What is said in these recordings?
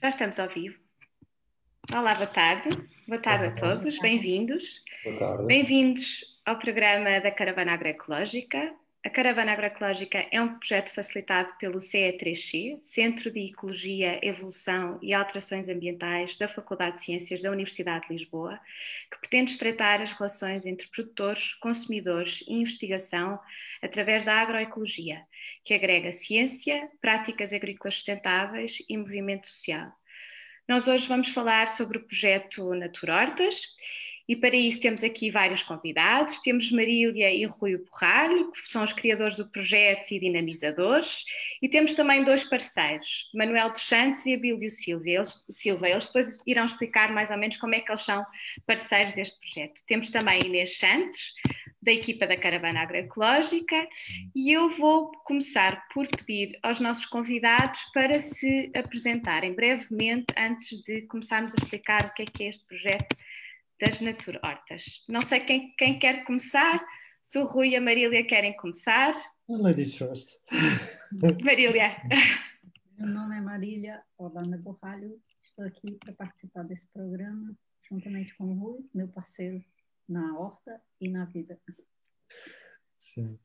Já estamos ao vivo. Olá, boa tarde. Boa tarde a todos, bem-vindos. Bem-vindos ao programa da Caravana Agroecológica. A Caravana Agroecológica é um projeto facilitado pelo CE3C, Centro de Ecologia, Evolução e Alterações Ambientais da Faculdade de Ciências da Universidade de Lisboa, que pretende estreitar as relações entre produtores, consumidores e investigação através da agroecologia, que agrega ciência, práticas agrícolas sustentáveis e movimento social. Nós hoje vamos falar sobre o projeto Naturortas e para isso temos aqui vários convidados. Temos Marília e Rui Borralho, que são os criadores do projeto e dinamizadores. E temos também dois parceiros, Manuel dos Santos e Abílio Silva. Eles, Silva. Eles depois irão explicar mais ou menos como é que eles são parceiros deste projeto. Temos também Inês Santos, da equipa da Caravana Agroecológica, e eu vou começar por pedir aos nossos convidados para se apresentarem brevemente antes de começarmos a explicar o que é que é este projeto das Naturhortas. Não sei quem, quem quer começar, se o Rui e a Marília querem começar. Ladies first. Marília. Meu nome é Marília Holanda Borralho, estou aqui para participar desse programa, juntamente com o Rui, meu parceiro na horta e na vida. Sim.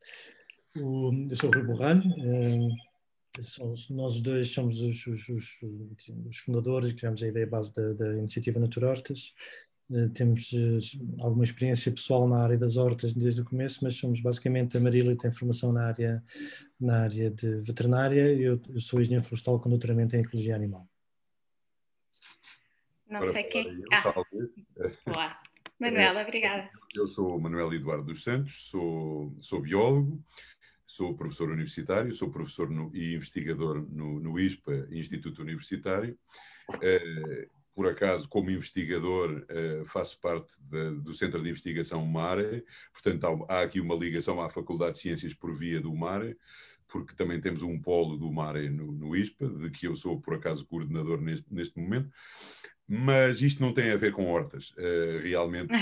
O, eu sou o Rui Borralho, é, somos, nós dois somos os, os, os, os fundadores, criamos a ideia base da, da iniciativa Naturhortas eh, temos eh, alguma experiência pessoal na área das hortas desde o começo, mas somos basicamente a Marília tem formação na área, na área de veterinária e eu, eu sou engenheiro florestal com doutoramento em ecologia animal. Não sei quem. Eu, ah. Boa. Manuela, obrigada. Eu sou Manuel Eduardo dos Santos, sou, sou biólogo, sou professor universitário, sou professor no, e investigador no, no ISPA, Instituto Universitário. Uh, por acaso, como investigador, uh, faço parte de, do Centro de Investigação MARE, portanto, há, há, aqui uma ligação à Faculdade de Ciências por via do MARE, porque também temos um polo do MARE no, no ISPA, de que eu sou, por acaso, coordenador neste, neste momento. Mas isto não tem a ver com hortas. Uh, realmente,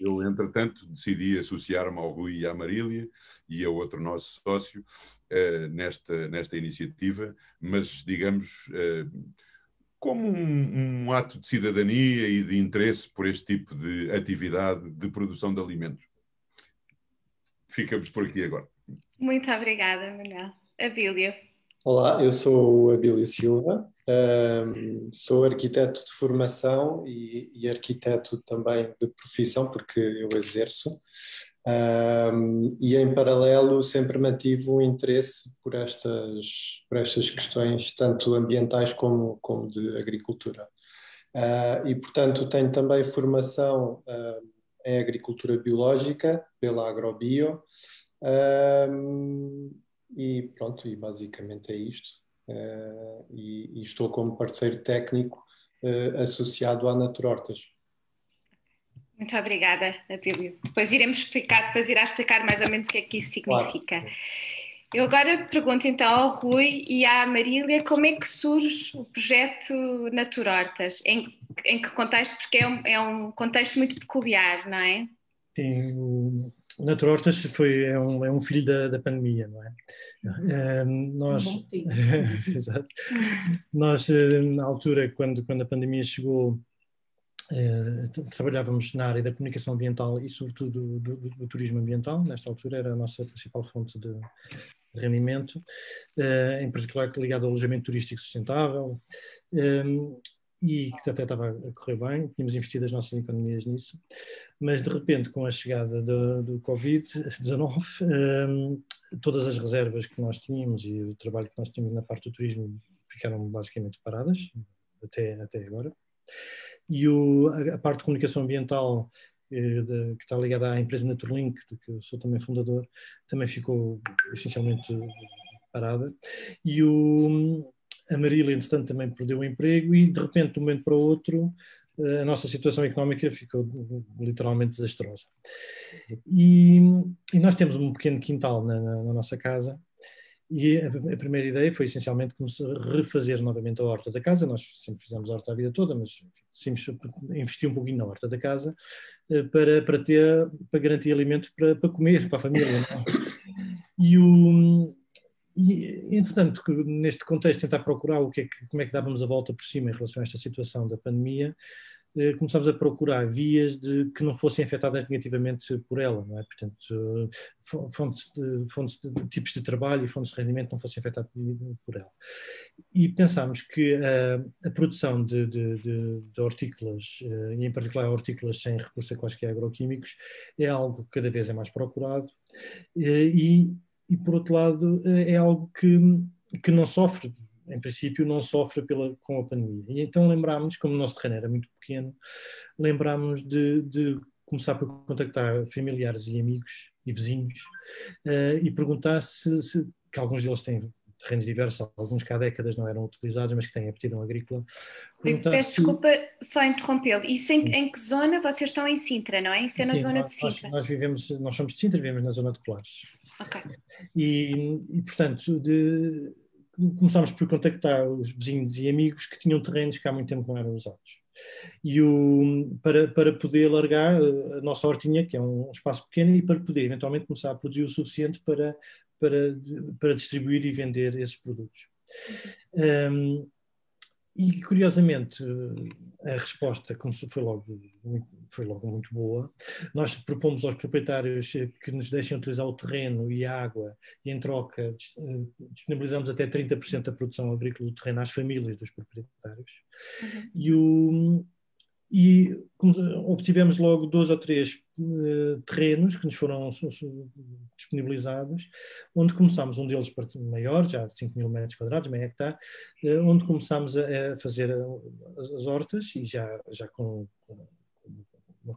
eu, eu, entretanto, decidi associar-me ao Rui e à Marília e a outro nosso sócio uh, nesta, nesta iniciativa, mas, digamos como um, um, ato de cidadania e de interesse por este tipo de atividade de produção de alimentos. Ficamos por aqui agora. Muito obrigada, Manuel. Abílio. Olá, eu sou o Abílio Silva, sou arquiteto de formação e, e, arquiteto também de profissão, porque eu exerço. E em paralelo sempre mantive um interesse por estas, por estas questões, tanto ambientais como, como de agricultura. Uh, e, portanto, tenho também formação uh, em agricultura biológica pela Agrobio. Uh, e pronto, e basicamente é isto. E, e, estou como parceiro técnico associado à Naturortas. Muito obrigada, Abílio. Depois iremos explicar, depois irá explicar mais ou menos o que é que isso significa. Claro. Eu agora pergunto então ao Rui e à Marília como é que surge o projeto Naturortas, em, em que contexto, porque é um, é um contexto muito peculiar, não é? Sim, o Naturortas foi, é, um, é um filho da, da pandemia, não é? é nós, um Exato. nós, eh, na altura, quando, quando a pandemia chegou, eh, trabalhávamos na área da comunicação ambiental e, sobretudo, do, do, do, turismo ambiental. Nesta altura era a nossa principal fonte de, rendimento, uh, em particular ligado ao alojamento turístico sustentável, um, ehm, e que até estava a correr bem, tínhamos investido as nossas economias nisso, mas de repente, com a chegada do, do Covid-19, um, ehm, todas as reservas que nós tínhamos e o trabalho que nós tínhamos na parte do turismo ficaram basicamente paradas, até, até agora e o, a, parte de comunicação ambiental eh, que está ligada à empresa Naturlink, de que eu sou também fundador, também ficou essencialmente parada. E o, a Marília, entretanto, também perdeu o emprego e, de repente, de um momento para o outro, eh, a nossa situação económica ficou literalmente desastrosa. E, e nós temos um pequeno quintal na, na, na nossa casa e a, a, primeira ideia foi essencialmente refazer novamente a horta da casa. Nós sempre fizemos a horta a vida toda, mas sempre investi um pouquinho na horta da casa eh, para, para, ter, para garantir alimento para, para comer, para a família. É? E, o, e entretanto, neste contexto, tentar procurar o que é que, como é que dávamos a volta por cima em relação a esta situação da pandemia, eh, começámos a procurar vias de, que não fossem afetadas negativamente por ela, não é? Portanto, fontes de, fontes de, tipos de trabalho e fontes de rendimento não fossem afetadas por ela. E pensámos que a, a produção de, de, de, hortícolas, eh, e em particular hortícolas sem recurso a quaisquer agroquímicos, é algo que cada vez é mais procurado eh, e, e por outro lado, é algo que, que não sofre em princípio, não sofre pela, com a pandemia. E então lembrámos, como o nosso terreno era muito pequeno, lembrámos de, de começar por contactar familiares e amigos e vizinhos uh, e perguntar se, se, que alguns deles têm terrenos diversos, alguns que há décadas não eram utilizados, mas que têm aptidão agrícola. Peço se... desculpa só interrompê-lo. Isso em, em, que zona vocês estão em Sintra, não é? Isso é na Sim, zona nós, de Sintra? Nós, nós, vivemos, nós somos de Sintra, vivemos na zona de Colares. Ok. E, e portanto, de, começámos por contactar os vizinhos e amigos que tinham terrenos que há muito tempo não eram usados. E o, para, para poder largar a nossa hortinha, que é um espaço pequeno, e para poder eventualmente começar a produzir o suficiente para, para, para distribuir e vender esses produtos. Uhum. Um, e curiosamente a resposta foi logo, foi logo muito boa. Nós propomos aos proprietários que nos deixem utilizar o terreno e a água e em troca eh, disponibilizamos até 30% da produção agrícola do terreno às famílias dos proprietários. Uhum. E o, e obtivemos logo dois ou três uh, terrenos que nos foram disponibilizados, onde começámos, um deles maior, já de 5 mil metros quadrados, meio hectare, uh, onde começámos a, a fazer as, as hortas e já, já com, com,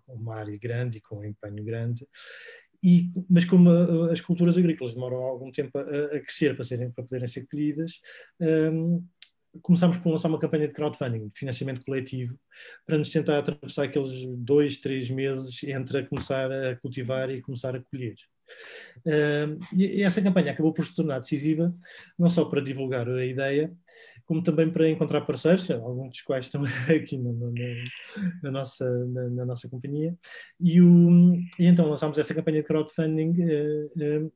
uma área grande e com um empenho grande. E, mas como as culturas agrícolas demoram algum tempo a, a crescer para, serem, para poderem ser colhidas, um, começámos por lançar uma campanha de crowdfunding, de financiamento coletivo, para nos tentar atravessar aqueles dois, três meses entre a começar a cultivar e começar a colher. Uh, e essa campanha acabou por se tornar decisiva, não só para divulgar a ideia, como também para encontrar parceiros, alguns dos quais estão aqui na, na, nossa, na, na, nossa companhia. E, o, e, então lançámos essa campanha de crowdfunding uh, uh,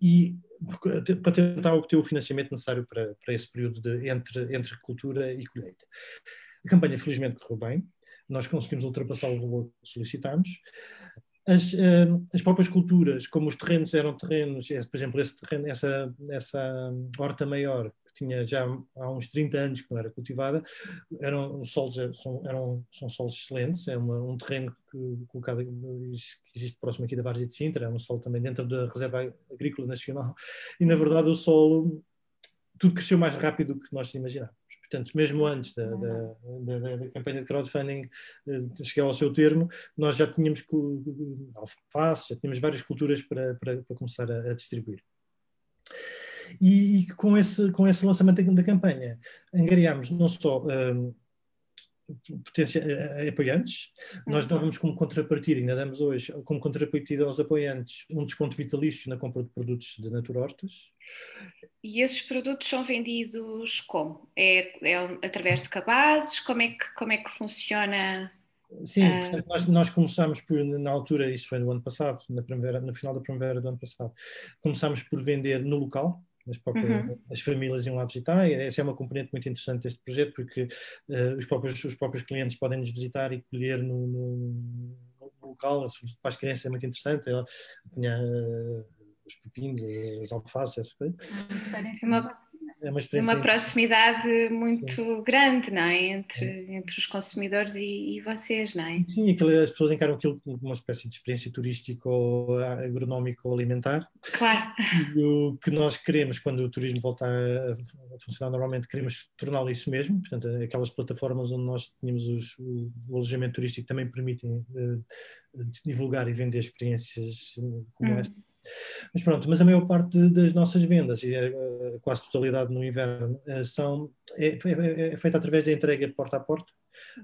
e para tentar obter o financiamento necessário para, para esse período de, entre, entre cultura e colheita. A campanha, felizmente, correu bem. Nós conseguimos ultrapassar o valor que solicitámos. As, uh, as, próprias culturas, como os terrenos eram terrenos, por exemplo, terreno, essa, essa horta maior tinha já há uns 30 anos que não era cultivada, eram solos, são, eram, são solos excelentes, é uma, um terreno que, colocado, que existe próximo aqui da Várzea de Sintra, é um solo também dentro da Reserva Agrícola Nacional, e na verdade o solo, tudo cresceu mais rápido do que nós imaginávamos. Portanto, mesmo antes da, da, da, da, campanha de crowdfunding de chegar ao seu termo, nós já tínhamos alface, já tínhamos várias culturas para, para, para começar a, a distribuir. E, e, com, esse, com esse lançamento da, campanha, angariámos não só um, potência, uh, apoiantes, nós uhum. dávamos como contrapartida, ainda damos hoje, como contrapartida aos apoiantes, um desconto vitalício na compra de produtos de Naturortas. E esses produtos são vendidos como? É, é através de cabazes? Como é que, como é que funciona? Sim, uh... portanto, nós, nós começámos por, na altura, isso foi no ano passado, na primavera, no final da primavera do ano passado, começámos por vender no local, as, próprias, uhum. as famílias iam lá visitar. Essa é uma componente muito interessante deste projeto, porque uh, os, próprios, os próprios clientes podem nos visitar e colher no, no, no local, para as crianças é muito interessante. Ela tinha uh, os pepinos, as alfaces, essas coisas. Uma experiência é uma, uma proximidade muito Sim. grande, não é? Entre, entre os consumidores e, e, vocês, não é? Sim, as pessoas encaram aquilo como uma espécie de experiência turística ou agronómica ou alimentar. Claro. E o que nós queremos, quando o turismo voltar a, a funcionar normalmente, queremos torná-lo isso mesmo. Portanto, aquelas plataformas onde nós tínhamos os, o, o, alojamento turístico também permitem uh, divulgar e vender experiências como hum. esta mas pronto, mas a maior parte das nossas vendas, e a quase totalidade no inverno, eh, são, é, é, é feita através da entrega porta a porta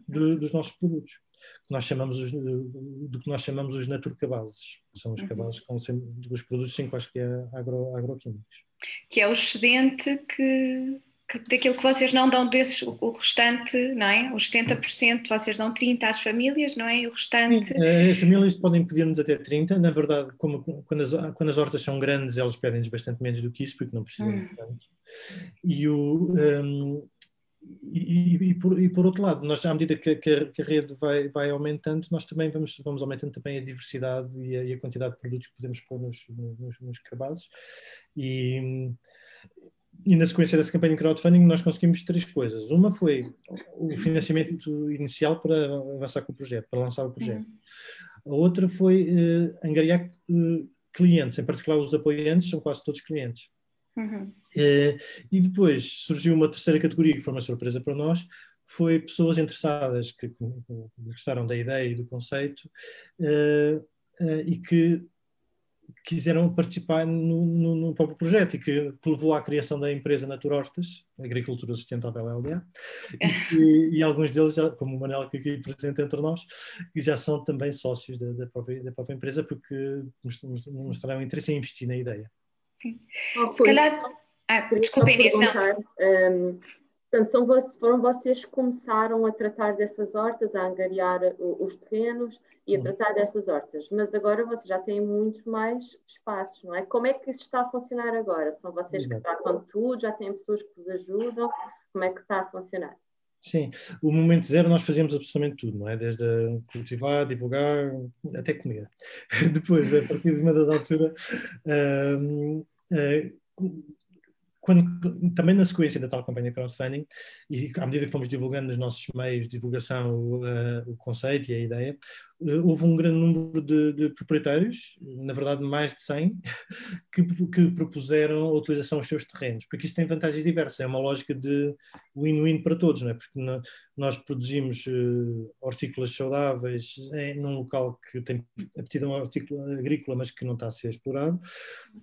de, dos nossos produtos. Que nós chamamos os, do que nós chamamos os naturcabazes, que são os uhum. cabazes com os produtos sem quaisquer agro, agroquímicos. Que é o excedente que, daquilo que vocês não dão desses, o restante, não é? Os 70% vocês dão 30 às famílias, não é? E o restante. Sim, eh, as famílias podem pedir-nos até 30. Na verdade, como, quando, as, quando as hortas são grandes, elas pedem-nos bastante menos do que isso, porque não precisam hum. de tanto. E o. Um, e, e, por, e, por, outro lado, nós, à medida que, que, a, que, a, rede vai, vai aumentando, nós também vamos, vamos aumentando também a diversidade e a, a quantidade de produtos que podemos pôr nos, nos, nos cabazes. E, e na sequência dessa campanha de crowdfunding nós conseguimos três coisas. Uma foi o financiamento inicial para avançar com o projeto, para lançar o projeto. A outra foi uh, angariar uh, clientes, em particular os apoiantes, são quase todos clientes. Uhum. Uh, e depois surgiu uma terceira categoria que foi uma surpresa para nós, foi pessoas interessadas que, que gostaram da ideia e do conceito e que quiseram participar no, no, no, próprio projeto e que, que, levou à criação da empresa Naturostas, Agricultura Sustentável LDA, e, e, alguns deles, já, como o Manel que aqui presente entre nós, que já são também sócios da, da, própria, da própria, empresa porque mostraram interesse em investir na ideia. Sim. Oh, Se calhar... Ah, desculpa, Inês, não. Um, portanto, são, foram vocês que começaram a tratar dessas hortas, a angariar os terrenos, e a uhum. tratar dessas hortas. Mas agora vocês já têm muito mais espaços, não é? Como é que isso está a funcionar agora? São vocês Exato. que tratam de tudo, já têm pessoas que vos ajudam? Como é que está a funcionar? Sim, o momento zero nós fazíamos absolutamente tudo, não é? Desde cultivar, divulgar, até comer. Depois, a partir de uma dada altura, uh, uh, quando, também na sequência da tal campanha crowdfunding, e à medida que fomos divulgando nos nossos meios de divulgação uh, o conceito e a ideia, uh, houve um grande número de, de, proprietários, na verdade mais de 100, que, que, propuseram a utilização dos seus terrenos, porque isso tem vantagens diversas, é uma lógica de win-win para todos, não é? porque nós produzimos uh, hortícolas saudáveis em, num local que tem aptidão agrícola, mas que não está a ser explorado,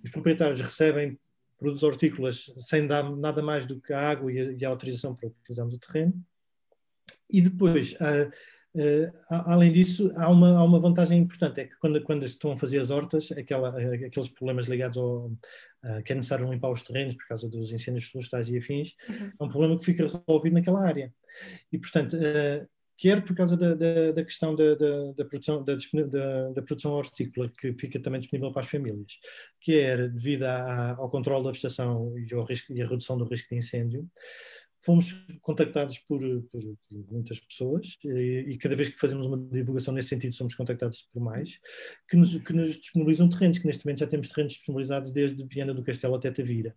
os proprietários recebem produtos hortícolas sem dar nada mais do que a água e a, e a autorização para utilizarmos o terreno. E depois, uh, uh, além disso, há uma, há uma vantagem importante, é que quando, quando estão a fazer as hortas, aquela, aqueles problemas ligados ao uh, que é necessário limpar os terrenos por causa dos incêndios florestais e afins, uhum. é um problema que fica resolvido naquela área. E, portanto, quer por causa da, da, da questão da, da, produção, da, produção hortícola, que fica também disponível para as famílias, quer devido à, ao controle da vegetação e, ao risco, e à redução do risco de incêndio, fomos contactados por, por, por muitas pessoas e, e, cada vez que fazemos uma divulgação nesse sentido somos contactados por mais, que nos, que nos disponibilizam terrenos, que neste momento já temos terrenos disponibilizados desde Viana do Castelo até Tavira.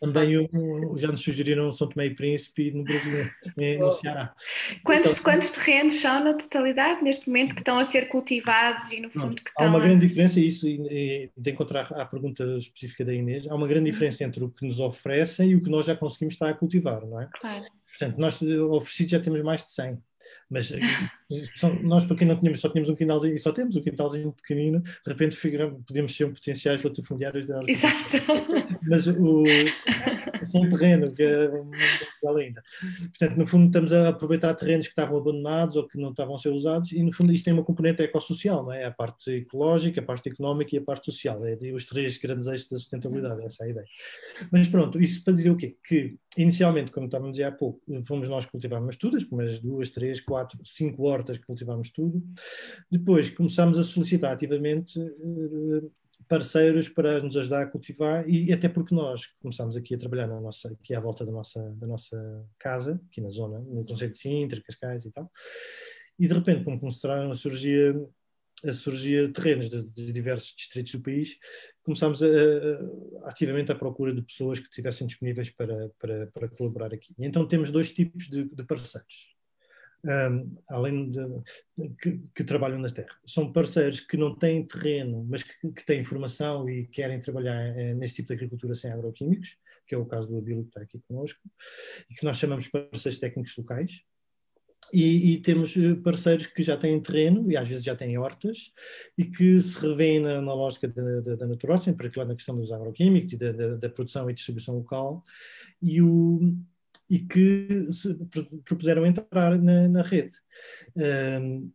Também um, já nos sugeriram São Tomé e Príncipe no Brasil, no Ceará. Quantos, então, quantos terrenos são na totalidade neste momento que estão a ser cultivados e no fundo que estão Há uma grande diferença, isso de encontrar a pergunta específica da Inês, há uma grande uhum. diferença entre o que nos oferecem e o que nós já conseguimos estar a cultivar, não é? Claro. Portanto, nós oferecidos já temos mais de 100. Mas eh, são, nós, para quem não tínhamos, só tínhamos um quintalzinho, e só temos um quintalzinho pequenino, de repente podíamos ser potenciais latifundiários da Exato. Mas o, sem terreno, que é ainda. Portanto, no fundo, estamos a aproveitar terrenos que estavam abandonados ou que não estavam a ser usados, e no fundo, isto tem uma componente ecossocial, não é? A parte ecológica, a parte económica e a parte social. É os três grandes eixos da sustentabilidade, essa é a ideia. Mas pronto, isso para dizer o quê? Que inicialmente, como estávamos a dizer há pouco, fomos nós que tudo, as primeiras duas, três, quatro, cinco hortas que cultivámos tudo. Depois começámos a solicitar ativamente uh, parceiros para nos ajudar a cultivar e até porque nós começámos aqui a trabalhar na nossa, aqui à volta da nossa, da nossa casa, aqui na zona, no Conselho de Sintra, Cascais e tal, e de repente como começaram a surgir a surgir terrenos de, de, diversos distritos do país, começámos a, a, ativamente à procura de pessoas que estivessem disponíveis para, para, para colaborar aqui. E então temos dois tipos de, de parceiros um, além de, que, que, trabalham na terra. São parceiros que não têm terreno, mas que, que têm formação e querem trabalhar é, nesse tipo de agricultura sem agroquímicos, que é o caso do Abílio que está aqui connosco, e que nós chamamos parceiros técnicos locais. E, e, temos eh, parceiros que já têm terreno e às vezes já têm hortas e que se revêem na, na lógica da, da, da natureza, em particular na questão dos agroquímicos e da, da, da produção e distribuição local. E o, e que se propuseram entrar na, na rede. Um,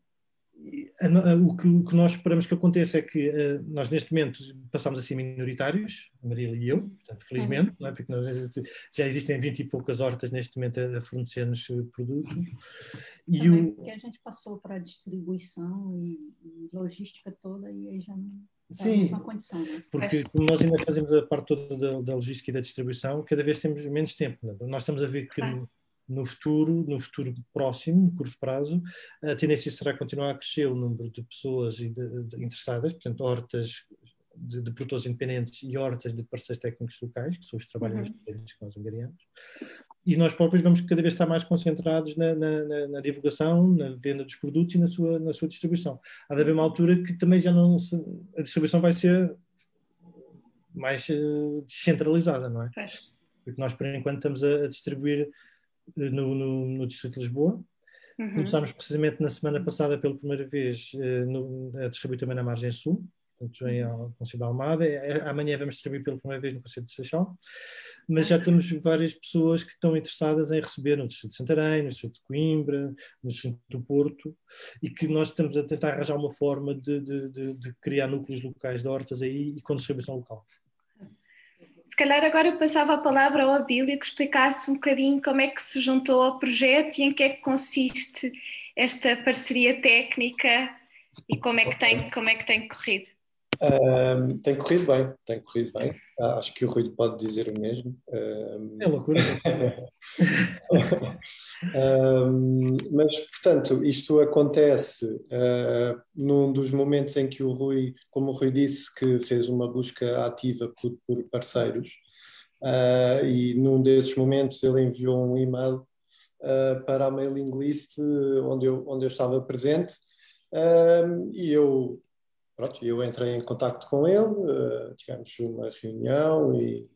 o que, o que, nós esperamos que aconteça é que uh, nós, neste momento, passamos a ser minoritários, a Marília e eu, portanto, felizmente, uhum. é? porque nós, já existem 20 e poucas hortas neste momento a, a fornecer-nos produto. E Também o... porque a gente passou para a distribuição e, e, logística toda e aí já não. É Sim, condição, né? porque como nós ainda fazemos a parte toda da, da, logística e da distribuição, cada vez temos menos tempo. Né? Nós estamos a ver que claro no futuro, no futuro próximo, no curto prazo, a tendência será continuar a crescer o número de pessoas interessadas, portanto, hortas de, de, produtores independentes e hortas de parceiros técnicos locais, que são os trabalhadores uhum. que nós angariamos. E nós próprios vamos cada vez estar mais concentrados na, na, na, na, divulgação, na venda dos produtos e na sua, na sua distribuição. Há de haver uma altura que também já não se, a distribuição vai ser mais uh, descentralizada, não é? Porque nós, por enquanto, estamos a, a distribuir no, no, no Distrito de Lisboa. Uhum. Começámos precisamente na semana passada pela primeira vez uh, no, a distribuir também na margem sul, portanto em Conselho da Almada. É, é, amanhã vamos distribuir pela primeira vez no Conselho de Seixal. Mas já temos várias pessoas que estão interessadas em receber no Distrito de Santarém, no Distrito de Coimbra, no Distrito do Porto, e que nós estamos a tentar arranjar uma forma de, de, de, de criar núcleos locais de hortas aí e com distribuição local. Se calhar agora eu passava a palavra ao Abílio que explicasse um bocadinho como é que se juntou ao projeto e em que é que consiste esta parceria técnica e como é que tem, como é que tem corrido. Um, tem corrido bem, tem corrido bem. Ah, acho que o Rui pode dizer o mesmo. Um, é loucura. um, mas, portanto, isto acontece uh, num dos momentos em que o Rui, como o Rui disse, que fez uma busca ativa por, por parceiros, uh, e num desses momentos ele enviou um e-mail para a mailing list onde eu, onde eu estava presente. e eu pronto, eu entrei em contato com ele, uh, tivemos uma reunião e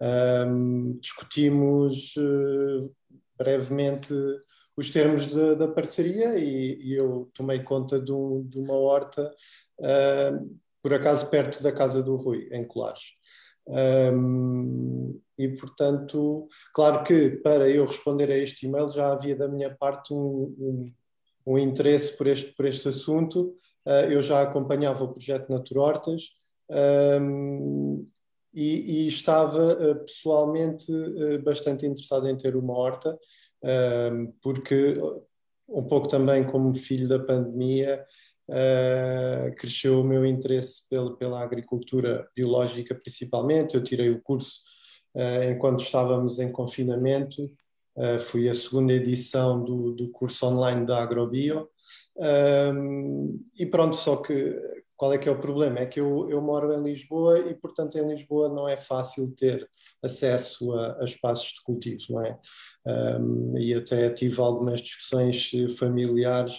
um, ehm, discutimos uh, brevemente os termos de, da parceria e, e, eu tomei conta de, de uma horta, uh, por acaso perto da casa do Rui, em Colares. Um, ehm, e, portanto, claro que para eu responder a este e-mail já havia da minha parte um, um, um interesse por este, por este assunto, eu já acompanhava o projeto Naturortas um, ehm, e, e, estava eh, pessoalmente eh, bastante interessado em ter uma horta, um, porque um pouco também como filho da pandemia, Uh, cresceu o meu interesse pela, pela agricultura biológica principalmente. Eu tirei o curso uh, enquanto estávamos em confinamento, uh, fui a segunda edição do, do curso online da Agrobio um, e pronto, só que qual é que é o problema? É que eu, eu moro em Lisboa e, portanto, em Lisboa não é fácil ter acesso a, a espaços de cultivo, não é? Um, e até tive algumas discussões familiares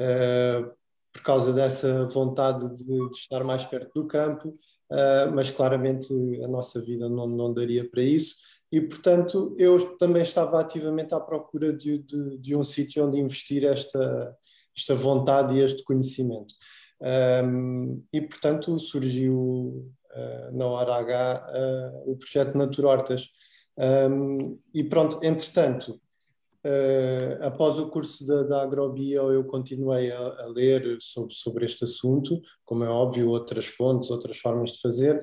uh, por causa dessa vontade de, de, estar mais perto do campo, uh, mas claramente a nossa vida não, não daria para isso. E, portanto, eu também estava ativamente à procura de, de, de um sítio onde investir esta, esta vontade e este conhecimento. Um, e, portanto, surgiu uh, na hora H uh, o projeto Naturortas. Um, e pronto, entretanto, uh, após o curso da, da Agrobio, eu continuei a, a, ler sobre, sobre este assunto, como é óbvio, outras fontes, outras formas de fazer,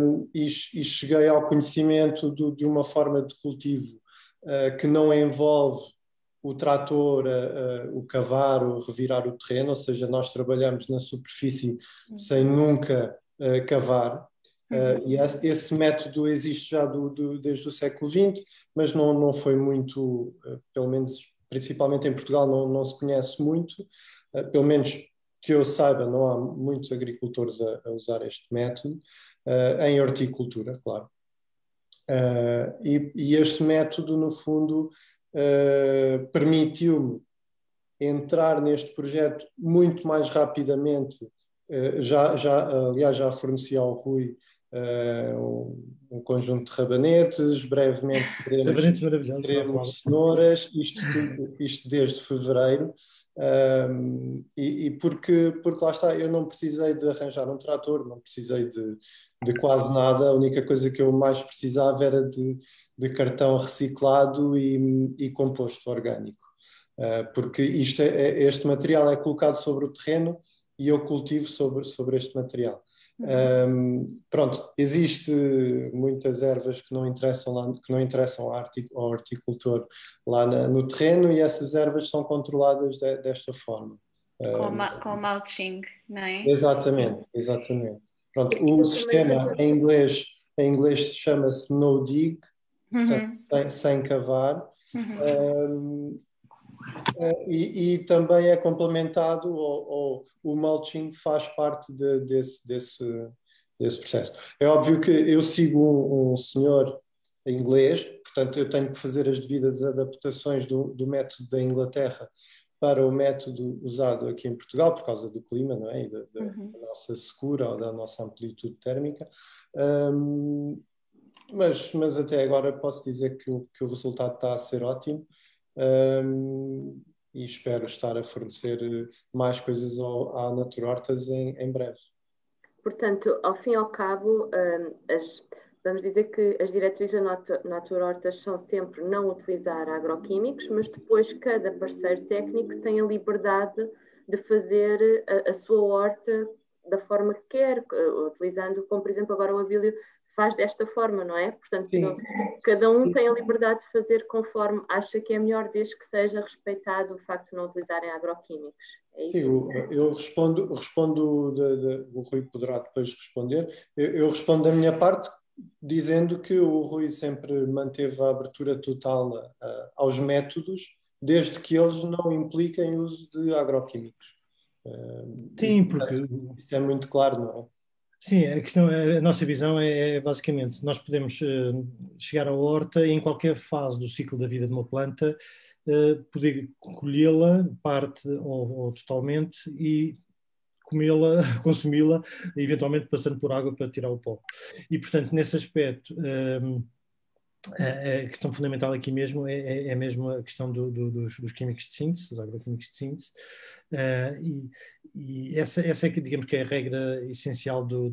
um, e, e, cheguei ao conhecimento do, de uma forma de cultivo que não envolve o trator, uh, o cavar, o revirar o terreno, ou seja, nós trabalhamos na superfície uhum. sem nunca uh, cavar. Uh, e esse método existe já do, do, desde o século XX, mas não, não foi muito, pelo menos principalmente em Portugal, não, não se conhece muito, pelo menos que eu saiba, não há muitos agricultores a, a usar este método, em horticultura, claro. E, e, este método, no fundo, uh, permitiu-me entrar neste projeto muito mais rapidamente. Uh, já, já, aliás, já forneci ao Rui uh, um, um, conjunto de rabanetes, brevemente teremos, teremos cenouras, isto, tudo, isto desde fevereiro. Um, e, e, porque, porque lá está, eu não precisei de arranjar um trator, não precisei de, de quase nada, a única coisa que eu mais precisava era de, de cartão reciclado e, e composto orgânico. porque isto é, é, este material é colocado sobre o terreno e eu cultivo sobre, sobre este material. Um, pronto, existe muitas ervas que não interessam lá, que não interessam ao, horticultor lá na, no terreno e essas ervas são controladas de, desta forma. Com, com mulching, não é? Exatamente, exatamente. Pronto, o sistema em inglês, em inglês chama-se no dig, uhum. portanto, sem, sem cavar. Uhum. Um, Uh, e, e, também é complementado, ou, ou, o mulching faz parte de, desse, desse, desse processo. É óbvio que eu sigo um, um, senhor inglês, portanto eu tenho que fazer as devidas adaptações do, do, método da Inglaterra para o método usado aqui em Portugal, por causa do clima não é? e da, da, uhum. da nossa secura ou da nossa amplitude térmica. Um, mas, mas até agora posso dizer que o, que o resultado está a ser ótimo um, e espero estar a fornecer mais coisas ao, à Naturortas em, em breve. Portanto, ao fim e ao cabo, um, as, vamos dizer que as diretrizes da Naturortas são sempre não utilizar agroquímicos, mas depois cada parceiro técnico tem a liberdade de fazer a, a sua horta da forma que quer, utilizando, como por exemplo agora o Abílio faz desta forma, não é? Portanto, não, cada um Sim. tem a liberdade de fazer conforme acha que é melhor, desde que seja respeitado o facto de não utilizarem agroquímicos. É Sim, eu, eu, respondo, respondo de, de, o Rui poderá depois responder. Eu, eu, respondo da minha parte dizendo que o Rui sempre manteve a abertura total uh, aos métodos, desde que eles não impliquem o uso de agroquímicos. Uh, Sim, porque. Isso é muito claro, não é? Sim, a questão, a nossa visão é, é basicamente, nós podemos uh, chegar à horta e em qualquer fase do ciclo da vida de uma planta uh, poder colhê-la parte ou, ou, totalmente e comê-la, consumi-la, eventualmente passando por água para tirar o pó. E portanto, nesse aspecto, uh, a questão fundamental aqui mesmo é, é, é mesmo a questão do, do, dos, dos, químicos de síntese, dos agroquímicos de síntese, uh, e, e, essa, essa é que, digamos que é a regra essencial do,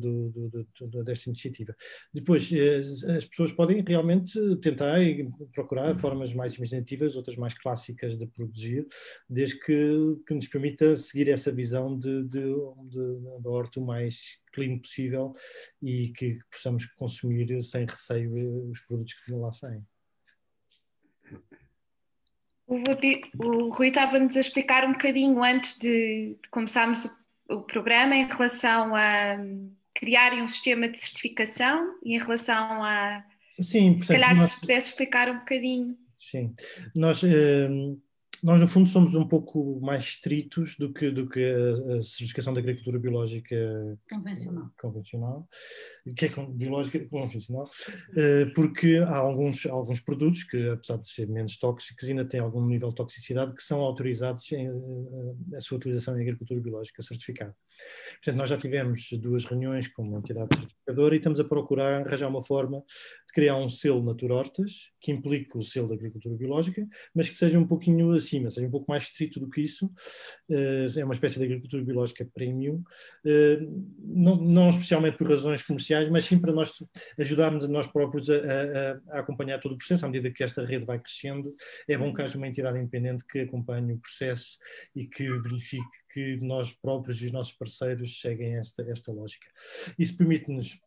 desta iniciativa. Depois, uh, as pessoas podem realmente tentar e procurar formas mais imaginativas, outras mais clássicas de produzir, desde que, que nos permita seguir essa visão de, de, de, de horto mais clean possível e que possamos consumir sem receio os produtos que lá saem. O, o Rui estava-nos a explicar um bocadinho antes de, de começarmos o, o, programa em relação a criarem um sistema de certificação e em relação a. Sim, portanto, se calhar nós... se pudesse explicar um bocadinho. Sim, nós. Hum, nós, no fundo, somos um pouco mais estritos do que, do que a, a certificação da agricultura biológica convencional, convencional que é biológica convencional, uh, porque há alguns, alguns produtos que, apesar de serem menos tóxicos, ainda têm algum nível de toxicidade que são autorizados em, uh, a sua utilização em agricultura biológica certificada. Portanto, nós já tivemos duas reuniões com uma entidade certificadora e estamos a procurar arranjar uma forma criar um selo Natura Hortas, que implique o selo da agricultura biológica, mas que seja um pouquinho acima, seja um pouco mais estrito do que isso. Eh, é uma espécie de agricultura biológica premium, eh, não, não especialmente por razões comerciais, mas sim para nós ajudarmos a nós próprios a, a, a acompanhar todo o processo. À medida que esta rede vai crescendo, é bom que haja uma entidade independente que acompanhe o processo e que verifique que nós próprios e os nossos parceiros seguem esta, esta lógica. Isso permite-nos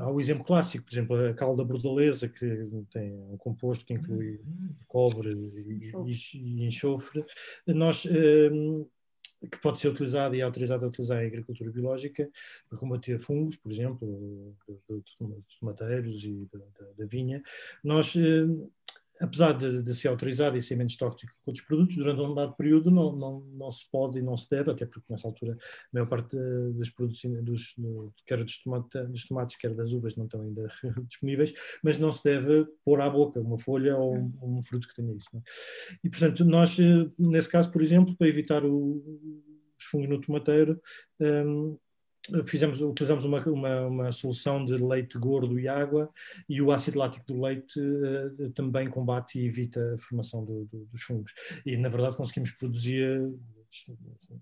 Há o exemplo clássico, por exemplo, a calda bordaleza, que tem um composto que inclui cobre e, e, enxofre. Nós, um, que pode ser utilizado e é autorizado a utilizar em agricultura biológica para combater fungos, por exemplo, dos tomateiros e da, vinha. Nós hum, apesar de, de, ser autorizado e ser menos tóxico que outros produtos, durante um dado período não, não, não se pode e não se deve, até porque nessa altura a maior parte dos produtos, dos, quer dos, dos tomates, quer das uvas, não estão ainda disponíveis, mas não se deve pôr à boca uma folha ou um, um fruto que tenha isso. É? E, portanto, nós, eh, nesse caso, por exemplo, para evitar o, os fungos no tomateiro, um, fizemos, utilizamos uma, uma, uma, solução de leite gordo e água e o ácido lático do leite uh, também combate e evita a formação do, do, dos fungos. E, na verdade, conseguimos produzir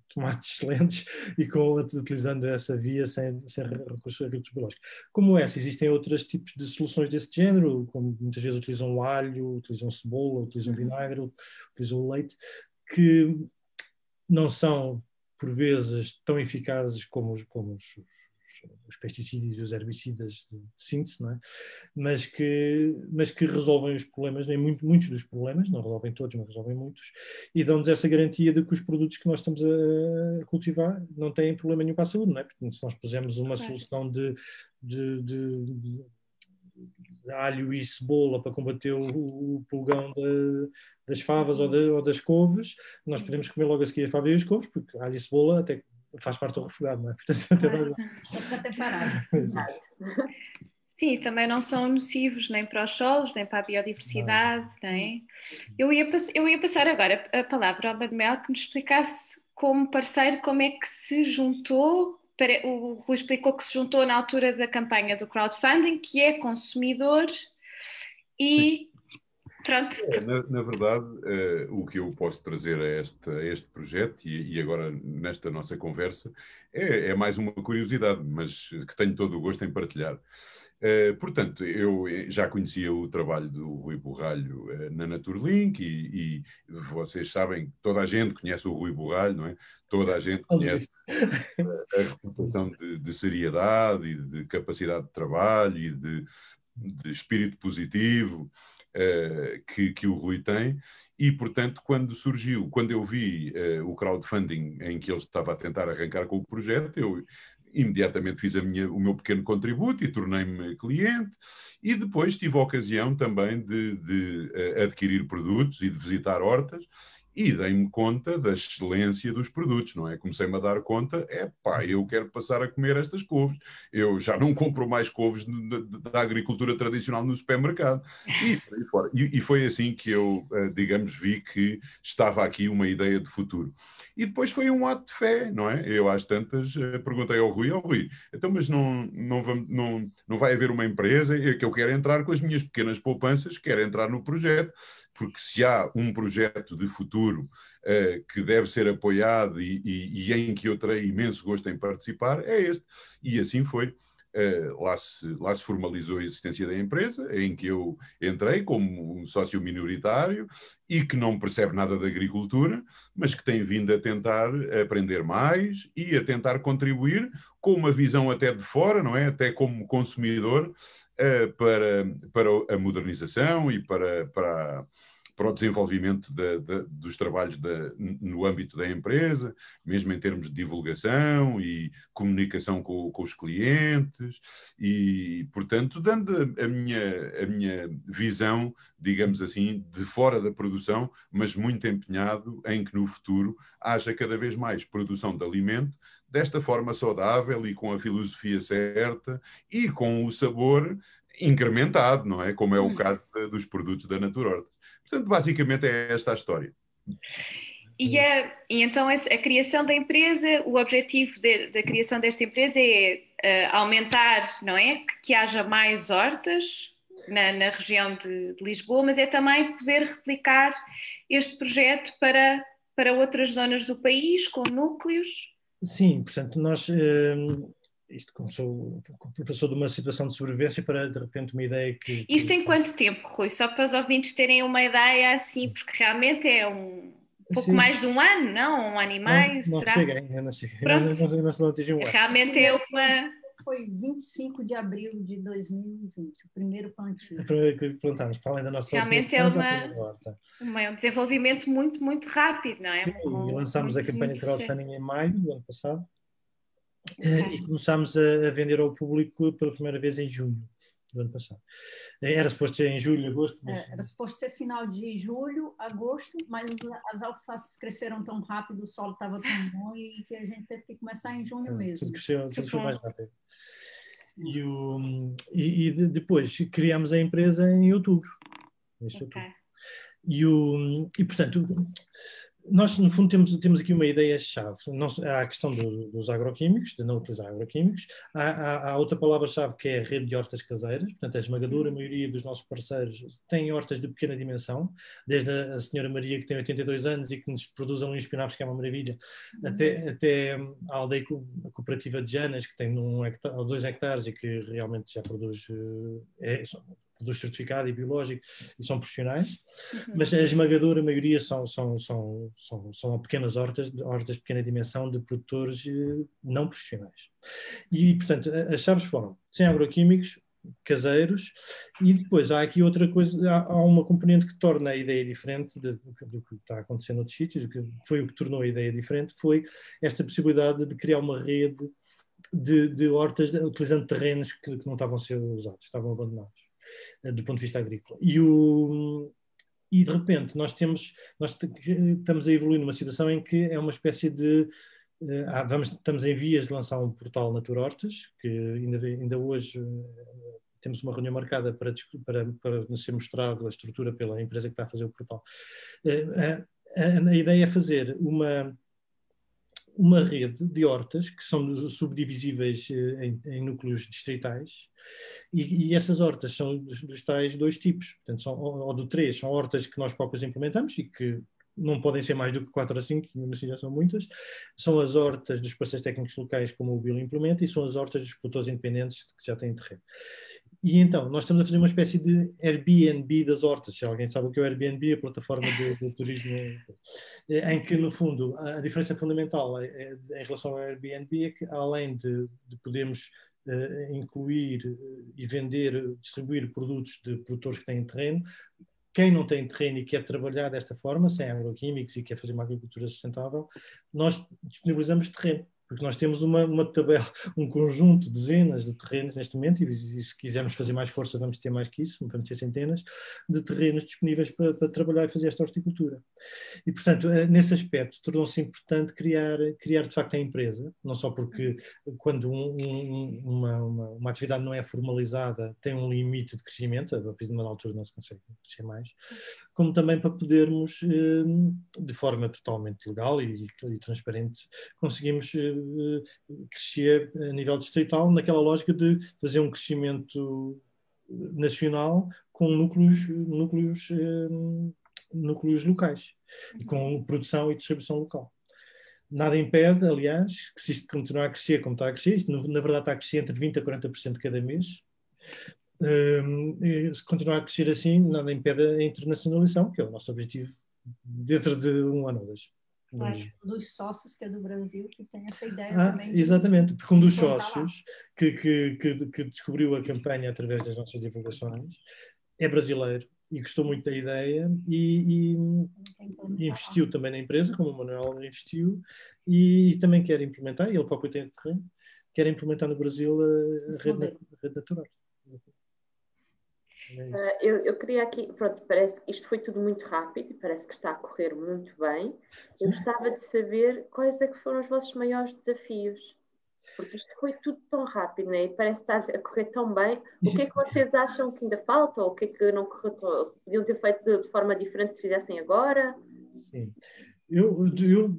tomates excelentes e com, utilizando essa via sem, sem recursos agrícolas biológicos. Como essa, existem outros tipos de soluções desse género, como muitas vezes utilizam alho, utilizam cebola, utilizam uhum. vinagre, utilizam leite, que não são, por vezes, tão eficazes como os, como os, os pesticidas e os herbicidas de, síntese, é? mas, que, mas que resolvem os problemas, nem muito, muitos dos problemas, não resolvem todos, mas resolvem muitos, e dão-nos essa garantia de que os produtos que nós estamos a cultivar não têm problema nenhum para a saúde, não é? Portanto, se nós pusermos uma solução de, de, de, de alho e cebola para combater o, o pulgão de, das favas ou, de, ou, das couves, nós podemos comer logo a seguir a fava e as couves, porque alho e cebola até faz parte do refogado, não é? Portanto, até vai... até parar. Sim, também não são nocivos nem para os solos, nem para a biodiversidade, não. é? Eu ia, eu ia passar agora a palavra ao Manuel que nos explicasse como parceiro como é que se juntou o Rui explicou que se juntou na altura da campanha do crowdfunding, que é consumidor e pronto. É, na, na, verdade, uh, o que eu posso trazer a este, a este projeto e, e, agora nesta nossa conversa é, é, mais uma curiosidade, mas que tenho todo o gosto em partilhar. Uh, portanto, eu já conhecia o trabalho do Rui Borralho uh, na Naturlink e, e, vocês sabem, toda a gente conhece o Rui Borralho, não é? Toda a gente conhece a, a reputação de, de, seriedade e de capacidade de trabalho e de, de espírito positivo uh, que, que o Rui tem. E, portanto, quando surgiu, quando eu vi o crowdfunding em que ele estava a tentar arrancar com o projeto, eu imediatamente fiz minha, o meu pequeno contributo e tornei-me cliente, e depois tive a ocasião também de, de uh, adquirir produtos e de visitar hortas, e dei-me conta da excelência dos produtos, não é? Comecei-me a dar conta, é pá, eu quero passar a comer estas couves. Eu já não compro mais couves da agricultura tradicional no supermercado. E, e, e foi assim que eu, eh, digamos, vi que estava aqui uma ideia de futuro. E depois foi um ato de fé, não é? Eu às tantas eh, perguntei ao Rui, ao Rui, então mas não, não, vamos, não, não vai haver uma empresa que eu quero entrar com as minhas pequenas poupanças, quero entrar no projeto porque se há um projeto de futuro uh, que deve ser apoiado e, e, e, em que eu terei imenso gosto em participar, é este. E assim foi. Uh, lá, se, lá se formalizou a existência da empresa, em que eu entrei como um sócio minoritário e que não percebe nada da agricultura, mas que tem vindo a tentar aprender mais e a tentar contribuir com uma visão até de fora, não é? Até como consumidor, uh, para, para a modernização e para, para para o desenvolvimento de, de, dos trabalhos de, no âmbito da empresa, mesmo em termos de divulgação e comunicação com, com os clientes, e, portanto, dando a minha, a minha visão, digamos assim, de fora da produção, mas muito empenhado em que no futuro haja cada vez mais produção de alimento desta forma saudável e com a filosofia certa e com o sabor incrementado, não é? Como é o hum. caso de, dos produtos da Naturorte. Portanto, basicamente é esta a história. E, a, e então a, a, criação da empresa, o objetivo de, da criação desta empresa é uh, aumentar, não é? Que, que, haja mais hortas na, na região de, de, Lisboa, mas é também poder replicar este projeto para, para outras zonas do país, com núcleos. Sim, portanto, nós. Uh isto começou, passou de uma situação de sobrevivência para de repente uma ideia que. Isto em quanto tempo, Rui? Só para os ouvintes terem uma ideia assim, porque realmente é um pouco Sim. mais de um ano, não? Um ano e meio, não, será? Não cheguei, ainda não cheguei. Pronto. Não, não, não, atingi um ano. Realmente é uma. Foi 25 de abril de 2020, o primeiro plantio. O primeiro que plantámos, para além da nossa Realmente é uma, uma, um desenvolvimento muito, muito rápido, não é? Sim, e lançámos a campanha de crowdfunding em maio do ano passado. Uh, e começámos a, vender ao público pela primeira vez em junho do ano passado. Eh, era suposto ser em julho, agosto? Mas... É, era suposto ser final de julho, agosto, mas as alfaces cresceram tão rápido, o solo estava tão bom e que a gente teve que começar em junho é, mesmo. Tudo cresceu, tudo cresceu mais rápido. E, o, e, e depois criámos a empresa em outubro. Okay. outubro. E, o, e portanto, nós, no fundo, temos, temos aqui uma ideia-chave. Há a questão do, dos agroquímicos, de não utilizar agroquímicos. Há, há, há outra palavra-chave que é a rede de hortas caseiras. Portanto, a esmagadora maioria dos nossos parceiros tem hortas de pequena dimensão, desde a, a senhora Maria, que tem 82 anos e que nos produz um espinafres, que é uma maravilha, até, até a aldeia a cooperativa de Janas, que tem um hectare, ou dois hectares e que realmente já produz. Eh, é, produz certificado e biológico e são profissionais, uhum. mas a esmagadora maioria são, são, são, são, são pequenas hortas, hortas de pequena dimensão de produtores eh, não profissionais. E, portanto, as chaves foram sem agroquímicos, caseiros, e depois há aqui outra coisa, há, há uma componente que torna a ideia diferente de, do, do, que está acontecendo noutros sítios, que foi o que tornou a ideia diferente, foi esta possibilidade de criar uma rede de, de hortas utilizando terrenos que, que não estavam a ser usados, estavam abandonados. Eh, do ponto de vista agrícola. E, o, e de repente nós temos, nós estamos a evoluir numa situação em que é uma espécie de Uh, vamos, estamos em vias de lançar um portal Natura Hortas, que ainda, ainda hoje uh, temos uma reunião marcada para, para, para ser mostrado a estrutura pela empresa que está a fazer o portal. Uh, a, a, ideia é fazer uma, uma rede de hortas que são subdivisíveis em, em núcleos distritais e, e, essas hortas são dos, dos, tais dois tipos, portanto, são, ou, ou do três, são hortas que nós próprios implementamos e que não podem ser mais do que quatro ou cinco, mesmo assim já são muitas, são as hortas dos parceiros técnicos locais, como o Bill implementa, e são as hortas dos produtores independentes que já têm terreno. E então, nós estamos a fazer uma espécie de Airbnb das hortas, se alguém sabe o que é o Airbnb, a plataforma de turismo, em que, no fundo, a, diferença fundamental é, é, em relação ao Airbnb é que, além de, de podermos uh, incluir e vender, distribuir produtos de produtores que têm terreno. Quem não tem terreno e quer trabalhar desta forma, sem agroquímicos e quer fazer uma agricultura sustentável, nós disponibilizamos terreno porque nós temos uma, uma tabela, um conjunto, de dezenas de terrenos neste momento, e, e, se quisermos fazer mais força, vamos ter mais que isso, vamos ter centenas, de terrenos disponíveis para, para trabalhar e fazer esta horticultura. E, portanto, eh, nesse aspecto, tornou-se importante criar, criar, de facto, a empresa, não só porque quando um, um, uma, uma, uma, atividade não é formalizada, tem um limite de crescimento, a partir de uma altura não se consegue crescer mais, como também para podermos, eh, de forma totalmente legal e, transparente, conseguimos eh, crescer a nível distrital naquela lógica de fazer um crescimento nacional com núcleos, núcleos, eh, núcleos locais e com produção e distribuição local. Nada impede, aliás, que se isto continuar a crescer como está a crescer, isto na verdade está a crescer entre 20% a 40% cada mês, se continuar a crescer assim, nada impede a internacionalização, que é o nosso objetivo dentro de um ano ou dois. Um dos sócios que é do Brasil que tem essa ideia ah, também. Exatamente, porque um dos sócios que, que, que, que, descobriu a campanha através das nossas divulgações é brasileiro e gostou muito da ideia e, e, e investiu também na empresa, como o Manuel investiu, e, também quer implementar, e ele próprio tem terreno, quer implementar no Brasil a, a rede, a rede natural. Uh, eu, eu, queria aqui, pronto, parece que isto foi tudo muito rápido e parece que está a correr muito bem. Eu gostava de saber quais é que foram os vossos maiores desafios. Porque isto foi tudo tão rápido, né? E parece estar a correr tão bem. O que é que vocês acham que ainda falta? Ou o que é que não correu? Podiam ter feito de, de forma diferente se fizessem agora? Sim. Eu, eu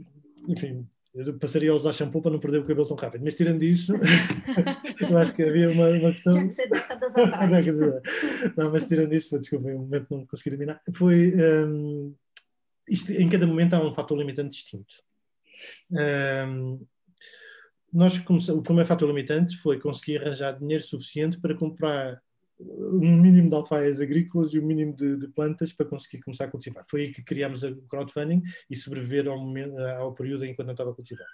enfim, eu passaria a usar shampoo para não perder o cabelo tão rápido. Mas tirando isso, eu acho que havia uma, uma questão. Tinha que ser décadas atrás. não, mas tirando isso, desculpa, um momento não consegui dominar. Foi. Um, isto, em cada momento há um fator limitante distinto. Um, nós o primeiro fator limitante foi conseguir arranjar dinheiro suficiente para comprar um mínimo de alfaias agrícolas e um mínimo de, de, plantas para conseguir começar a cultivar. Foi aí que criámos o crowdfunding e sobreviver ao, momento, ao período eu não estava a cultivar.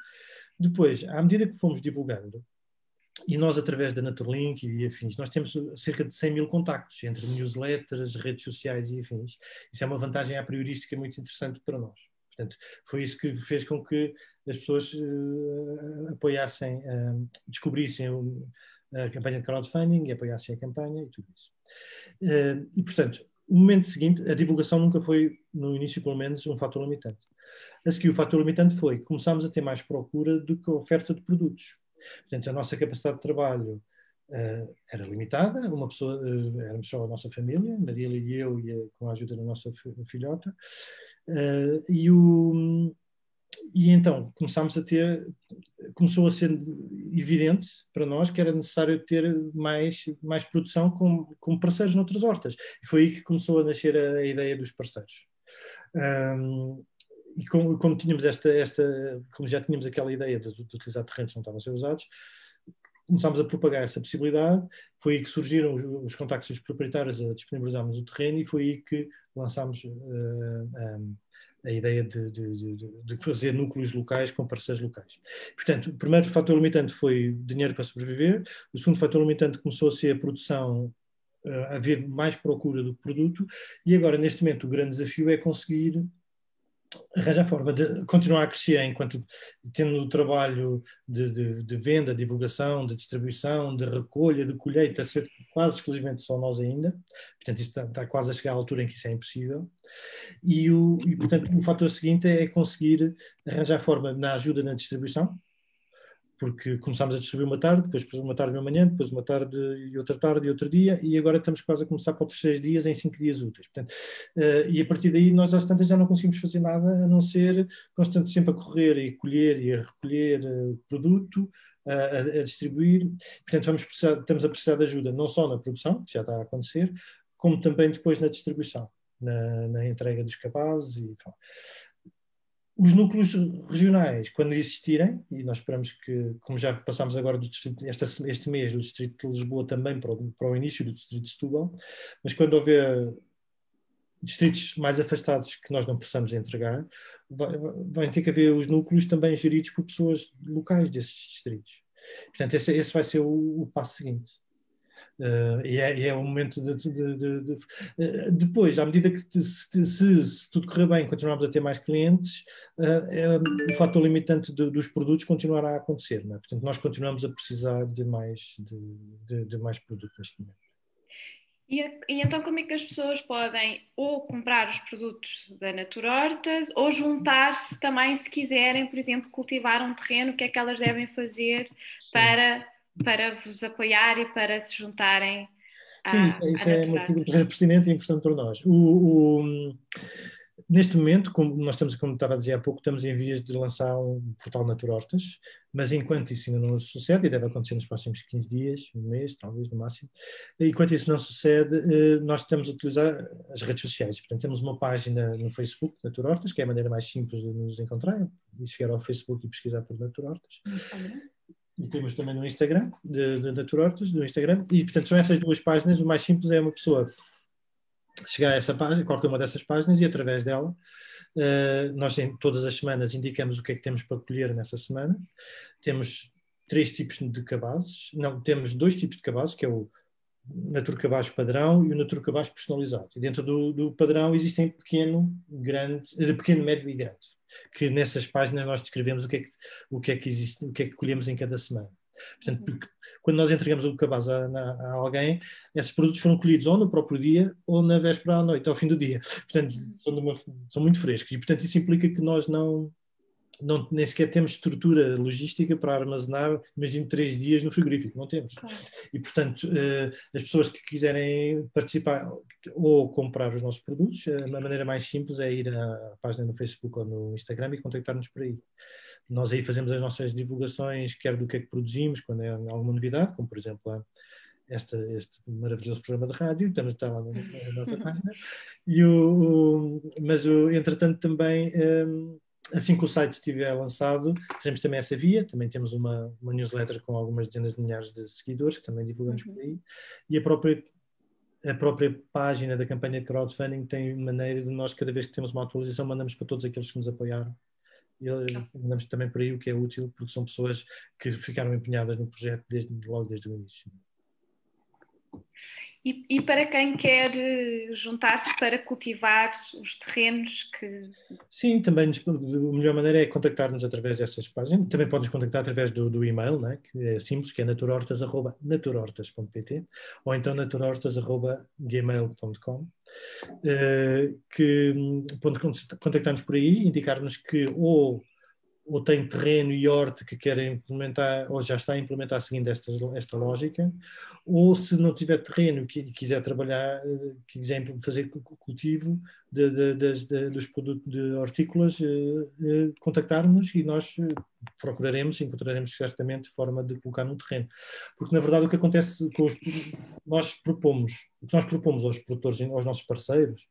Depois, à medida que fomos divulgando, e nós, através da Naturlink e afins, nós temos cerca de 100 mil contactos entre newsletters, redes sociais e afins. Isso é uma vantagem a priorística muito interessante para nós. Portanto, foi isso que fez com que as pessoas uh, apoiassem, uh, descobrissem a campanha de crowdfunding e apoiassem a campanha e tudo isso. Uh, e, portanto, o momento seguinte, a divulgação nunca foi, no início pelo menos, um fator limitante. A seguir, o fator limitante foi que começámos a ter mais procura do que a oferta de produtos. Portanto, a nossa capacidade de trabalho uh, era limitada, uma pessoa, uh, éramos só a nossa família, Maria e eu, e a, com a ajuda da nossa filhota, e, o, e então começámos a ter, começou a ser evidente para nós que era necessário ter mais, mais produção com, com parceiros noutras hortas. E foi aí que começou a nascer a, a ideia dos parceiros. Um, e como, como, tínhamos esta, esta, como já tínhamos aquela ideia de, de utilizar terrenos que não estavam a ser usados, começámos a propagar essa possibilidade, foi aí que surgiram os, os contactos dos proprietários a disponibilizarmos o terreno e foi aí que lançámos uh, um, a ideia de, de, de, fazer núcleos locais com parceiros locais. Portanto, o primeiro fator limitante foi dinheiro para sobreviver, o segundo fator limitante começou a ser a produção, uh, haver mais procura do produto, e agora, neste momento, o grande desafio é conseguir arranjar forma de continuar a crescer enquanto tendo o trabalho de, de, de, venda, divulgação, de distribuição, de recolha, de colheita, ser quase exclusivamente só nós ainda. Portanto, isso está, está, quase a chegar à altura em que isso é impossível. E, o, e portanto, o fator seguinte é conseguir arranjar forma na ajuda na distribuição, porque começámos a distribuir uma tarde, depois uma tarde e uma manhã, depois uma tarde e outra tarde e outro dia, e agora estamos quase a começar para outros seis dias em cinco dias úteis. Portanto, uh, e a partir daí nós às tantas já não conseguimos fazer nada a não ser constante sempre a correr e colher e a recolher uh, produto, uh, a, a, distribuir. Portanto, vamos precisar, estamos a precisar de ajuda não só na produção, que já está a acontecer, como também depois na distribuição, na, na entrega dos cabazes e tal os núcleos regionais, quando existirem, e nós esperamos que, como já passámos agora do distrito, esta, este mês do Distrito de Lisboa também para o, para o início do Distrito de Setúbal, mas quando houver distritos mais afastados que nós não possamos entregar, vai, ter que haver os núcleos também geridos por pessoas locais desses distritos. Portanto, esse, esse vai ser o, o passo seguinte. Uh, e, é, e, é, o momento de, de, de, de uh, depois, à medida que se, se, se, tudo correr bem, continuarmos a ter mais clientes, uh, é, o fator limitante dos produtos continuará a acontecer. É? Portanto, nós continuamos a precisar de mais, de, mais produto neste momento. E, e, então como é que as pessoas podem ou comprar os produtos da Naturortas ou juntar-se também se quiserem, por exemplo, cultivar um terreno, o que é que elas devem fazer Sim. para para vos apoiar e para se juntarem à, Sim, isso é uma pergunta pertinente e importante para nós. O, o, neste momento, como nós estamos, como estava a dizer há pouco, estamos em vias de lançar um portal Naturortas, mas enquanto isso ainda não sucede, e deve acontecer nos próximos 15 dias, um mês, talvez no máximo, enquanto isso não sucede, eh, nós estamos a utilizar as redes sociais. Portanto, temos uma página no Facebook, Naturortas, que é a maneira mais simples de nos encontrar, e chegar ao Facebook e pesquisar por Naturortas. Instagram e temos também no Instagram, de, de Naturortas, no Instagram, e portanto são essas duas páginas, o mais simples é uma pessoa chegar a essa página, qualquer uma dessas páginas, e através dela, uh, nós em, todas as semanas indicamos o que é que temos para colher nessa semana, temos três tipos de cabazes, não, temos dois tipos de cabazes, que é o Natur Cabaz padrão e o Natur Cabaz personalizado. E dentro do, do padrão existem pequeno, grande, pequeno, médio e grande que nessas páginas nós descrevemos o que é que, o que, é que existe, o que é que colhemos em cada semana. Portanto, uhum. porque quando nós entregamos o cabaz a, a, alguém, esses produtos foram colhidos ou no próprio dia ou na véspera à noite, ao fim do dia. Portanto, uhum. são, uma, são muito frescos e, portanto, isso implica que nós não, não, nem sequer temos estrutura logística para armazenar, imagino, três dias no frigorífico, não temos. Claro. E, portanto, uh, as pessoas que quiserem participar ou comprar os nossos produtos, uh, a maneira mais simples é ir à página no Facebook ou no Instagram e contactar-nos por aí. Nós aí fazemos as nossas divulgações, quer do que é que produzimos, quando é alguma novidade, como por exemplo esta, este maravilhoso programa de rádio, estamos está lá na, na nossa página, e o, o, mas o, entretanto também um, assim que o site estiver lançado, teremos também essa via, também temos uma, uma newsletter com algumas dezenas de milhares de seguidores, que também divulgamos uhum. por aí, e a própria, a própria página da campanha de crowdfunding tem maneira de nós, cada vez que temos uma atualização, mandamos para todos aqueles que nos apoiaram. E mandamos também por aí o que é útil, porque são pessoas que ficaram empenhadas no projeto desde, logo desde o início. E, e, para quem quer eh, juntar-se para cultivar os terrenos que. Sim, também a melhor maneira é contactar-nos através dessas páginas. Também podes contactar através do, do e-mail, né? que é simples, que é naturortas.naturortas.pt ou então naturortas.gmail.com. Uh, eh, que pode contactar-nos por aí, indicar-nos que ou ou tem terreno e horta que quer implementar, ou já está a implementar seguindo esta, esta lógica, ou se não tiver terreno e quiser trabalhar, eh, quiser fazer cultivo de, de, de, dos produtos de hortícolas, eh, eh, contactar-nos e nós procuraremos, encontraremos certamente forma de colocar no terreno. Porque, na verdade, o que acontece com os, nós propomos, o que nós propomos aos produtores, aos nossos parceiros,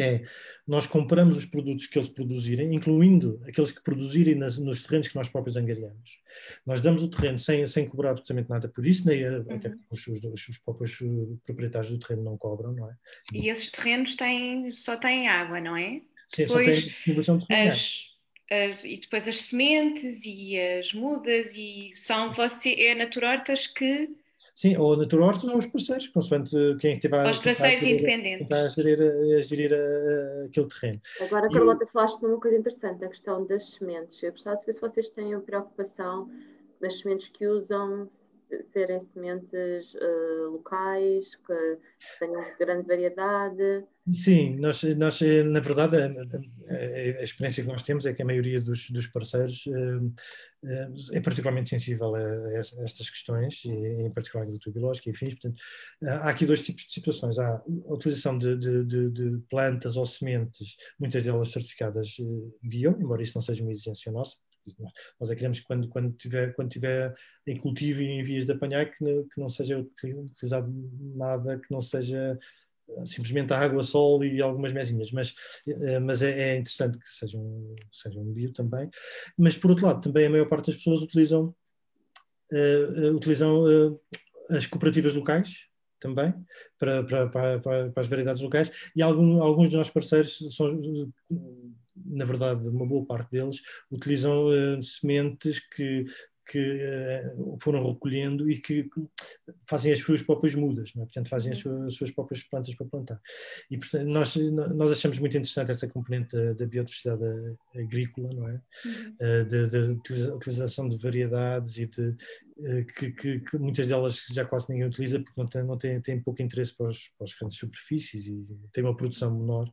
é nós compramos os produtos que eles produzirem, incluindo aqueles que produzirem nas, nos terrenos que nós próprios angariamos. Nós damos o terreno sem, sem cobrar absolutamente nada por isso, nem uhum. até os, os, os, próprios eh, proprietários do terreno não cobram, não é? E esses terrenos têm, só têm água, não é? Sim, depois, só têm terreno. As, as, e depois as sementes e as mudas e são você, é Naturortas que Sim, ou a Naturorte ou os parceiros, consoante quem estiver Os parceiros independentes. A gerir, a, gerir a, aquele terreno. Agora, Carlota, falaste de uma coisa interessante, a questão das sementes. Eu gostava de saber se vocês têm preocupação das sementes que usam serem sementes uh, locais, que tenham grande variedade. Sim, nós, nós na verdade, a, a, experiência que nós temos é que a maioria dos, dos parceiros uh, é particularmente sensível a, a, estas questões, e, em particular a agricultura biológica e fins. Portanto, há aqui dois tipos de situações. Há a utilização de, de, de, de plantas ou sementes, muitas delas certificadas bio, embora isso não seja uma exigência nossa, nós é queremos que quando, quando, tiver, quando tiver em cultivo e em vias de apanhar, que, que não seja utilizado nada que não seja eh, simplesmente a água, sol e algumas mesinhas, mas, eh, mas é, é interessante que sejam, sejam bio também. Mas, por outro lado, também a maior parte das pessoas utilizam, uh, utilizam uh, as cooperativas locais, também, para, para, para, para, as variedades locais, e algum, alguns dos nossos parceiros são na verdade, uma boa parte deles utilizam uh, sementes que, que uh, foram recolhendo e que fazem as suas próprias mudas, é? portanto fazem as suas, as suas, próprias plantas para plantar. E portanto, nós, nós achamos muito interessante essa componente da, da biodiversidade agrícola, não é? Uhum. Uh, da utilização de variedades e de eh, que, que, que, muitas delas já quase ninguém utiliza porque não tem, não tem, tem pouco interesse para, os, para as grandes superfícies e tem uma produção menor,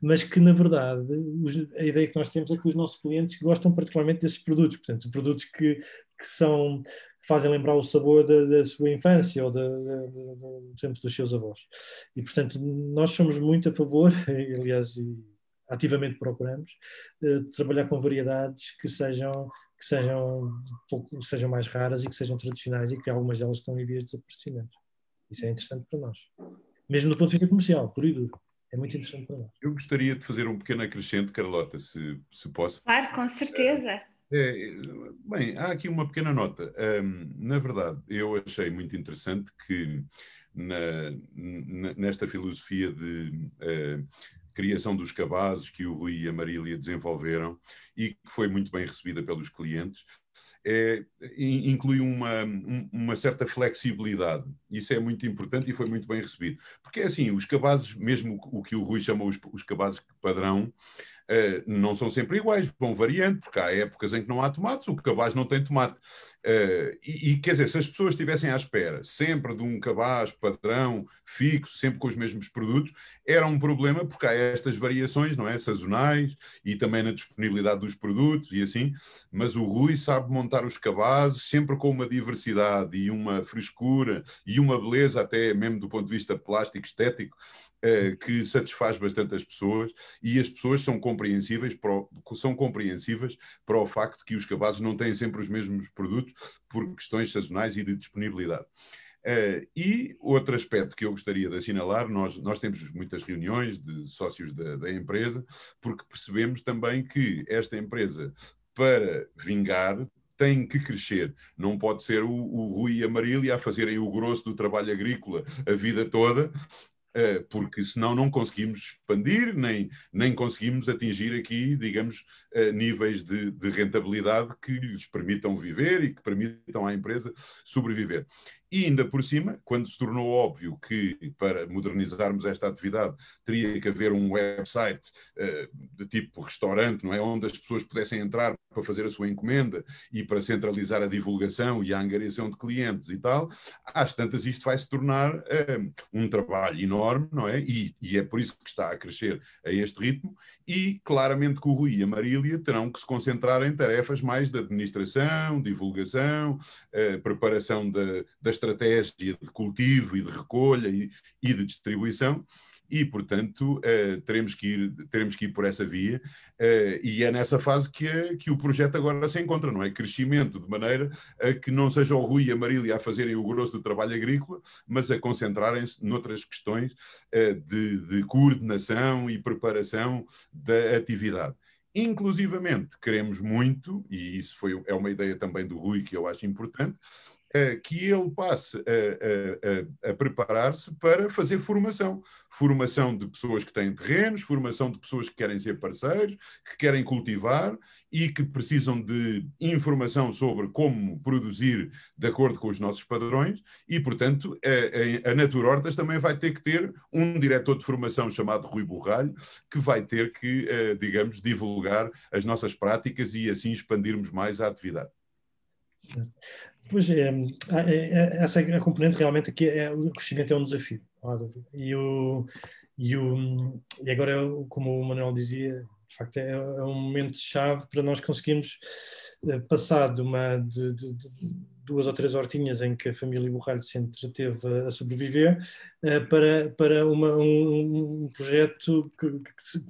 mas que na verdade os, a ideia que nós temos é que os nossos clientes gostam particularmente desses produtos, portanto, produtos que, que são fazem lembrar o sabor da, da sua infância ou do tempo dos seus avós. E portanto, nós somos muito a favor, aliás, ativamente procuramos, eh, de trabalhar com variedades que sejam que sejam, sejam mais raras e que sejam tradicionais e que algumas delas estão em vias de desaparecimento. Isso é interessante para nós. Mesmo do ponto de vista comercial, por e duro. É muito interessante para nós. Eu gostaria de fazer um pequeno acrescente, Carlota, se, se posso. Claro, com certeza. É, é, bem, há aqui uma pequena nota. Um, na verdade, eu achei muito interessante que na, nesta filosofia de uh, criação dos cabazes que o Rui e a Marília desenvolveram e que foi muito bem recebida pelos clientes, é, inclui uma, uma certa flexibilidade. Isso é muito importante e foi muito bem recebido. Porque é assim, os cabazes, mesmo o que o Rui chamou os, os cabazes padrão, Uh, não são sempre iguais, vão variando, porque há épocas em que não há tomates, o cabaz não tem tomate. Uh, e, e, quer dizer, se as pessoas estivessem à espera sempre de um cabaz padrão, fixo, sempre com os mesmos produtos, era um problema, porque há estas variações, não é? Sazonais e também na disponibilidade dos produtos e assim. Mas o Rui sabe montar os cabazes sempre com uma diversidade e uma frescura e uma beleza, até mesmo do ponto de vista plástico, estético, uh, que satisfaz bastante as pessoas e as pessoas são compreensíveis para o, são compreensíveis para o facto que os cabazes não têm sempre os mesmos produtos por questões sazonais e de disponibilidade. Uh, e outro aspecto que eu gostaria de assinalar, nós, nós temos muitas reuniões de sócios da, da, empresa, porque percebemos também que esta empresa, para vingar, tem que crescer. Não pode ser o, o Rui e a Marília a fazerem o grosso do trabalho agrícola a vida toda porque senão não conseguimos expandir, nem, nem conseguimos atingir aqui, digamos, eh, níveis de, de rentabilidade que lhes permitam viver e que permitam à empresa sobreviver. E ainda por cima, quando se tornou óbvio que para modernizarmos esta atividade teria que haver um website uh, de tipo restaurante, não é? Onde as pessoas pudessem entrar para fazer a sua encomenda e para centralizar a divulgação e a angariação de clientes e tal, às tantas isto vai se tornar uh, um trabalho enorme, não é? E, e, é por isso que está a crescer a este ritmo e claramente que o Rui e a Marília terão que se concentrar em tarefas mais de administração, divulgação, uh, preparação das estratégia de cultivo e de recolha e, e de distribuição, e, portanto, uh, teremos, que ir, teremos que ir por essa via, uh, e é nessa fase que, que o projeto agora se encontra, não é? Crescimento, de maneira a que não seja o Rui e a Marília a fazerem o grosso do trabalho agrícola, mas a concentrarem-se noutras questões uh, de, de coordenação e preparação da atividade. Inclusivamente, queremos muito, e isso foi, é uma ideia também do Rui que eu acho importante, que ele passe a, a, a preparar-se para fazer formação. Formação de pessoas que têm terrenos, formação de pessoas que querem ser parceiros, que querem cultivar e que precisam de informação sobre como produzir de acordo com os nossos padrões. E, portanto, a, a Natura Hortas também vai ter que ter um diretor de formação chamado Rui Borralho, que vai ter que, eh, digamos, divulgar as nossas práticas e assim expandirmos mais a atividade. Pois é, é, é, essa é a componente realmente que é, o crescimento é um desafio, e, o, e, o, e agora, como o Manuel dizia, de facto é, é um momento chave para nós conseguirmos eh, passar de uma de, de, de duas ou três hortinhas em que a família Borralho se entreteve a sobreviver, uh, para, para uma, um, um, projeto que,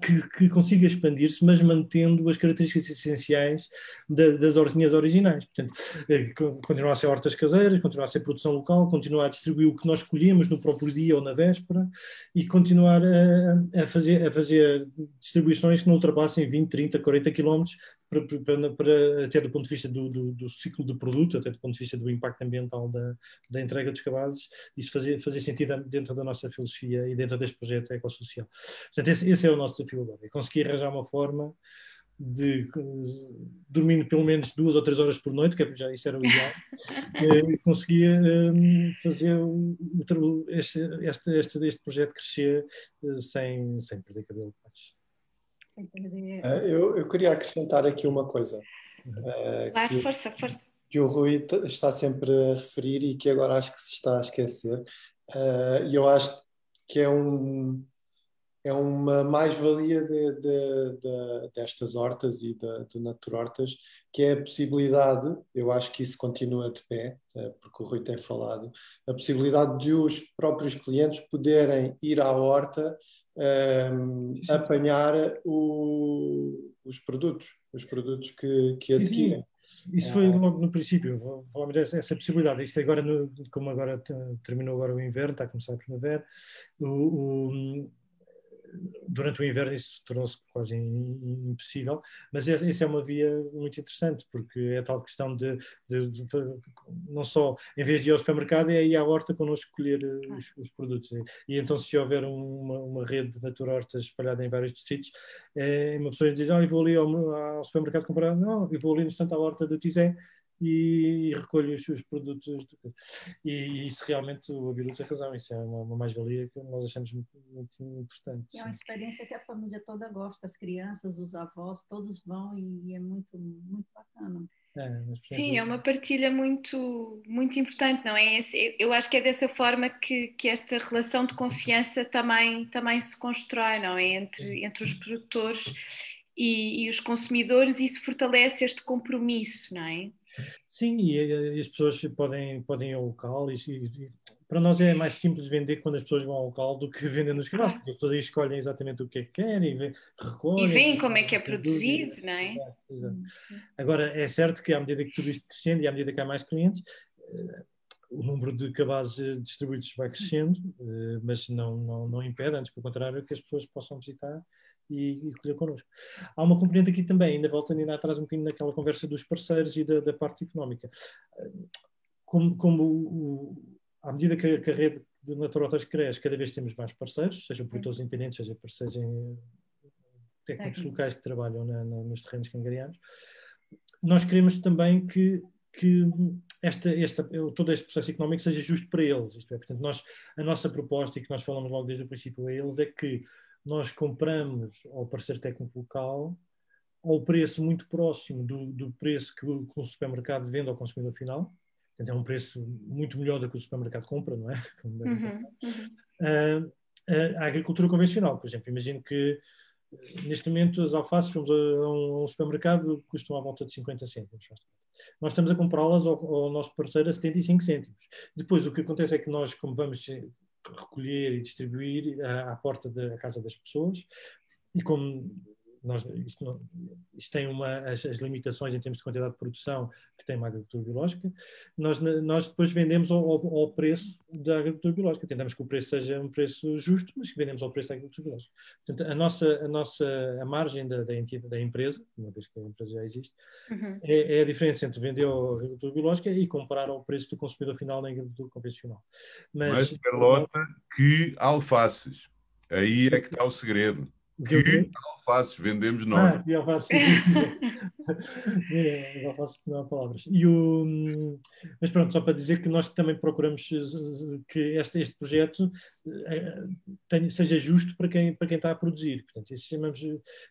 que, que consiga expandir-se, mas mantendo as características essenciais da, das hortinhas originais. Portanto, uh, continuar a ser hortas caseiras, continuar a ser produção local, continuar a distribuir o que nós escolhemos no próprio dia ou na véspera e continuar a, a fazer, a fazer distribuições que não ultrapassem 20, 30, 40 quilómetros para, para, para, até do ponto de vista do, do, do, ciclo de produto, até do ponto de vista do impacto ambiental da, da entrega dos cabazes, isso fazer, fazer sentido dentro da nossa filosofia e dentro deste projeto ecossocial. Portanto, esse, esse é o nosso desafio agora, é conseguir arranjar uma forma de dormindo pelo menos duas ou três horas por noite, que é, já isso era o ideal, eh, conseguia um, fazer este, este, este, este projeto crescer uh, sem, sem perder cabelo. Uh, eu, eu queria acrescentar aqui uma coisa. Uh, Vai, que, força, força. Que o Rui está sempre a referir e que agora acho que se está a esquecer. Uh, e eu acho que é, um, é uma mais-valia de, de, de, destas hortas e de Natura Hortas, que é a possibilidade, eu acho que isso continua de pé, porque o Rui tem falado, a possibilidade de os próprios clientes poderem ir à horta um, apanhar o, os produtos, os produtos que, que adquirem. Isso foi ah. logo no princípio, falamos dessa essa possibilidade. Isto agora, como agora terminou agora o inverno, está a começar a primavera, o, o durante o inverno isso tornou-se quase impossível, mas essa é uma via muito interessante, porque é tal questão de, de, de, não só, em vez de ir ao supermercado, é ir à horta connosco escolher eh, os, os produtos. E, então, se houver uma, uma rede de Natura Hortas espalhada em vários distritos, é uma pessoa diz, eu vou ali ao, ao supermercado comprar, não, eu vou ali no instante à horta do Tizé, e, e recolhe os seus produtos. E, e, isso realmente o Abiru tem razão, isso é uma, uma mais-valia que nós achamos muito, muito importante. É uma experiência que a família toda gosta, as crianças, os avós, todos vão e é muito, muito bacana. É, Sim, é uma partilha muito, muito importante, não é? Eu acho que é dessa forma que, que esta relação de confiança também, também se constrói, não é? Entre, entre os produtores e, e os consumidores, e isso fortalece este compromisso, não é? Sim, e, e, as pessoas podem, podem ir ao local e, e, para nós é mais simples vender quando as pessoas vão ao local do que vender nos canais, porque as pessoas escolhem exatamente o que é que querem e recolhem. E veem como é que é produzido, não é? Exato, exato. Agora, é certo que à medida que tudo isto crescendo e à medida que há mais clientes, uh, o número de cabazes distribuídos vai crescendo, uh, mas não, não, não impede, antes pelo contrário, que as pessoas possam visitar e, e colher connosco. Há uma componente aqui também, ainda voltando ainda atrás um bocadinho naquela conversa dos parceiros e da, da parte económica. Como, como o, à medida que a, que a rede de naturotas cresce, cada vez temos mais parceiros, sejam produtores independentes, sejam parceiros em técnicos locais que trabalham na, na, nos terrenos cangarianos. Nós queremos também que, que esta, esta, todo este processo económico seja justo para eles. Isto é, portanto, nós, a nossa proposta, e que nós falamos logo desde o princípio a eles, é que nós compramos ao parceiro técnico local ao preço muito próximo do, do preço que o, que o, supermercado vende ao consumidor final. Portanto, é um preço muito melhor do que o supermercado compra, não é? Uhum, uhum. Uh, a agricultura convencional, por exemplo. Imagino que neste momento as alfaces, vamos a um, supermercado, custam à volta de 50 cêntimos. Nós estamos a comprá-las ao, ao, nosso parceiro a 75 cêntimos. Depois, o que acontece é que nós, como vamos recolher e distribuir à, à porta da casa das pessoas, e como nós, isto, não, isto, tem uma, as, as, limitações em termos de quantidade de produção que tem uma agricultura biológica, nós, nós depois vendemos ao, ao, preço da agricultura biológica. Tentamos que o preço seja um preço justo, mas que vendemos ao preço da agricultura biológica. Portanto, a nossa, a nossa a margem da, da, entidade, da empresa, uma vez que a empresa já existe, uhum. é, é, a diferença entre vender à agricultura biológica e comprar ao preço do consumidor final na agricultura convencional. Mas, Mais Carlota que alfaces. Aí é que está o segredo. Que alfaces vendemos nós. Ah, que alfaces, sim. alfaces que não há palavras. E o, mas pronto, só para dizer que nós também procuramos que este, este projeto eh, tenha, seja justo para quem, para quem está a produzir. Portanto, isso chamamos,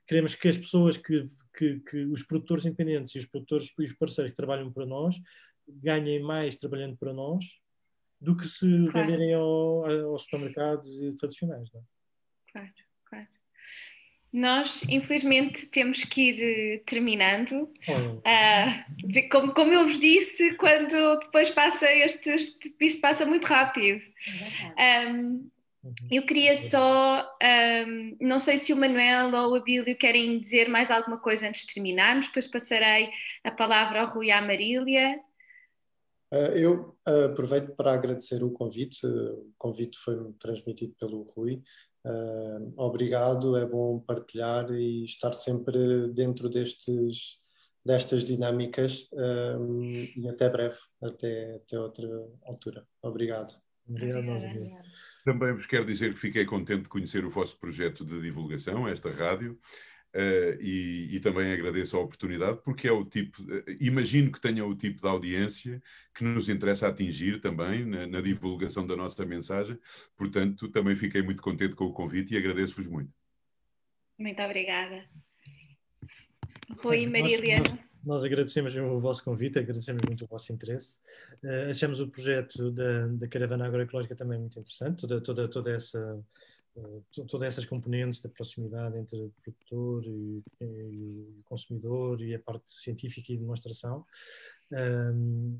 queremos que as pessoas que, que, que os produtores independentes e os produtores e os parceiros que trabalham para nós ganhem mais trabalhando para nós do que se claro. venderem ao, aos supermercados tradicionais. Não é? Claro. Nós, infelizmente, temos que ir uh, terminando. Uh, como, como eu vos disse, quando depois passa este, isto passa muito rápido. Um, eu queria só, um, não sei se o Manuel ou o Abílio querem dizer mais alguma coisa antes de terminarmos, depois passarei a palavra ao Rui e à Marília. Uh, eu uh, aproveito para agradecer o convite. O convite foi transmitido pelo Rui. Uh, obrigado, é bom partilhar e estar sempre dentro destes, destas dinâmicas um, e até breve, até, até outra altura. Obrigado. Obrigado, Também vos quero dizer que fiquei contente de conhecer o vosso projeto de divulgação, esta rádio. Uh, e, e, também agradeço a oportunidade, porque é o tipo, uh, imagino que tenha o tipo de audiência que nos interessa atingir também na, na, divulgação da nossa mensagem. Portanto, também fiquei muito contente com o convite e agradeço-vos muito. Muito obrigada. Rui e Marília. Nós, nós, agradecemos o vosso convite, agradecemos muito o vosso interesse. Uh, achamos o projeto da, da Caravana Agroecológica também muito interessante, toda, toda, toda essa todas essas componentes da proximidade entre o produtor e, e, o consumidor e a parte científica e demonstração. Um,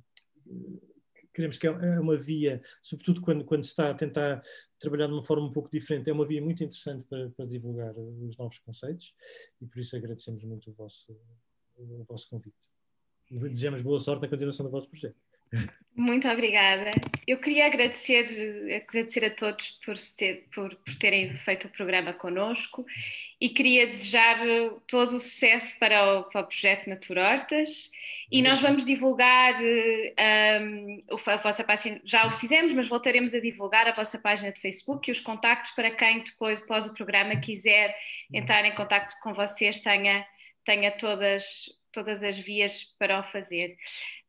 queremos que é, é uma via, sobretudo quando, quando se está a tentar trabalhar de uma forma um pouco diferente, é uma via muito interessante para, para divulgar os novos conceitos e por isso agradecemos muito o vosso, o vosso convite. E desejamos boa sorte na continuação do vosso projeto. Muito obrigada. Eu queria agradecer, agradecer a todos por, ter, por, por terem feito o programa connosco e queria desejar todo o sucesso para o, para o projeto Naturortas. E nós vamos divulgar um, a vossa página, já o fizemos, mas voltaremos a divulgar a vossa página de Facebook e os contactos para quem depois, após o programa, quiser entrar em contacto com vocês, tenha, tenha todas, todas as vias para o fazer.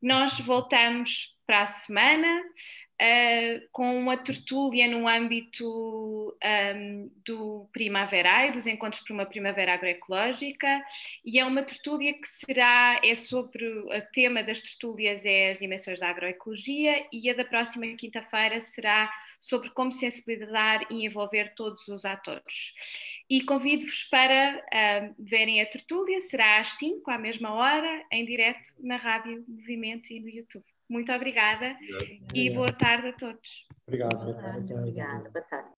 Nós voltamos para a semana uh, com uma tertúlia no âmbito um, do Primaverai, dos Encontros por uma Primavera Agroecológica, e é uma tertúlia que será, é sobre, o tema das tertúlias é as dimensões da agroecologia, e a da próxima quinta-feira será sobre como sensibilizar e envolver todos os atores. E convido-vos para uh, verem a tertúlia, será às 5, à mesma hora, em direto na Rádio Movimento e no YouTube. Muito obrigada Obrigado. e boa tarde a todos. Obrigado. Boa tarde. Obrigada. Boa tarde.